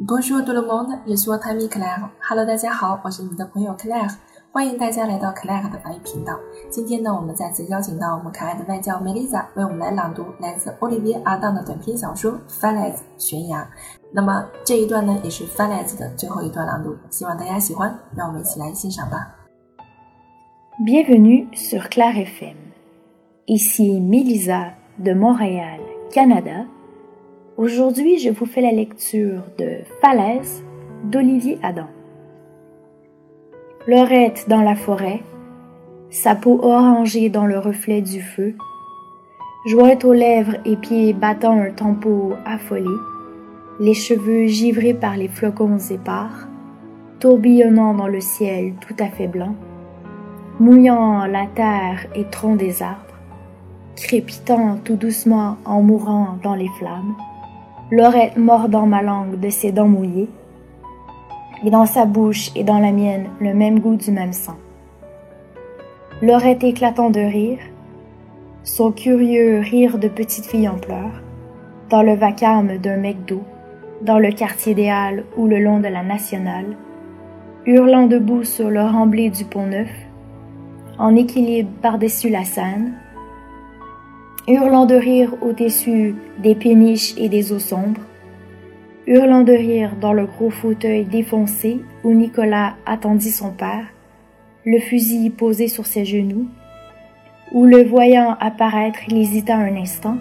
Bonjour tout le monde, je suis votre ami Claire. Hello，大家好，我是你的朋友 Claire，欢迎大家来到 Claire 的法语频道。今天呢，我们再次邀请到我们可爱的外教 Melissa 为我们来朗读来自 Olivier 阿当的短篇小说《Falaise》悬崖。那么这一段呢，也是《Falaise》的最后一段朗读，希望大家喜欢。让我们一起来欣赏吧。Bienvenue sur Claire FM. Ici Melissa de Montréal, Canada. Aujourd'hui, je vous fais la lecture de Falaise d'Olivier Adam. Lorette dans la forêt, sa peau orangée dans le reflet du feu, jointe aux lèvres et pieds battant un tempo affolé, les cheveux givrés par les flocons épars, tourbillonnant dans le ciel tout à fait blanc, mouillant la terre et troncs des arbres, crépitant tout doucement en mourant dans les flammes, Lorette mordant ma langue de ses dents mouillées, et dans sa bouche et dans la mienne le même goût du même sang. Lorette éclatant de rire, son curieux rire de petite fille en pleurs, dans le vacarme d'un McDo, dans le quartier des Halles ou le long de la Nationale, hurlant debout sur le remblai du pont neuf, en équilibre par-dessus la Seine, hurlant de rire au-dessus des péniches et des eaux sombres, hurlant de rire dans le gros fauteuil défoncé où Nicolas attendit son père, le fusil posé sur ses genoux, où le voyant apparaître, il hésita un instant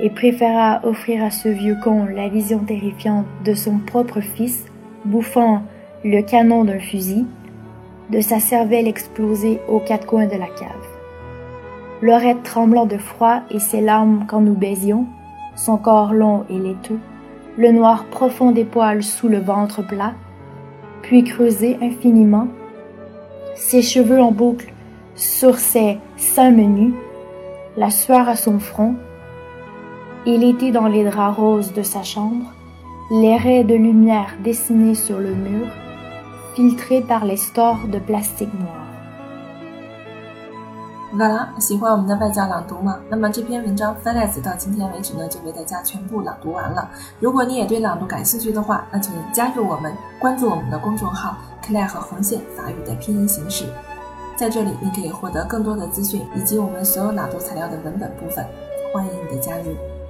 et préféra offrir à ce vieux con la vision terrifiante de son propre fils bouffant le canon d'un fusil, de sa cervelle explosée aux quatre coins de la cave. Lorette tremblant de froid et ses larmes quand nous baisions, son corps long et laiteux, le noir profond des poils sous le ventre plat, puis creusé infiniment, ses cheveux en boucle sur ses seins menus, la sueur à son front, il était dans les draps roses de sa chambre, les raies de lumière dessinées sur le mur, filtrés par les stores de plastique noir. 好啦，喜欢我们的外教朗读吗？那么这篇文章《f a l a s 到今天为止呢，就为大家全部朗读完了。如果你也对朗读感兴趣的话，那请加入我们，关注我们的公众号克莱和红线法语”的拼音形式。在这里，你可以获得更多的资讯以及我们所有朗读材料的文本部分。欢迎你的加入。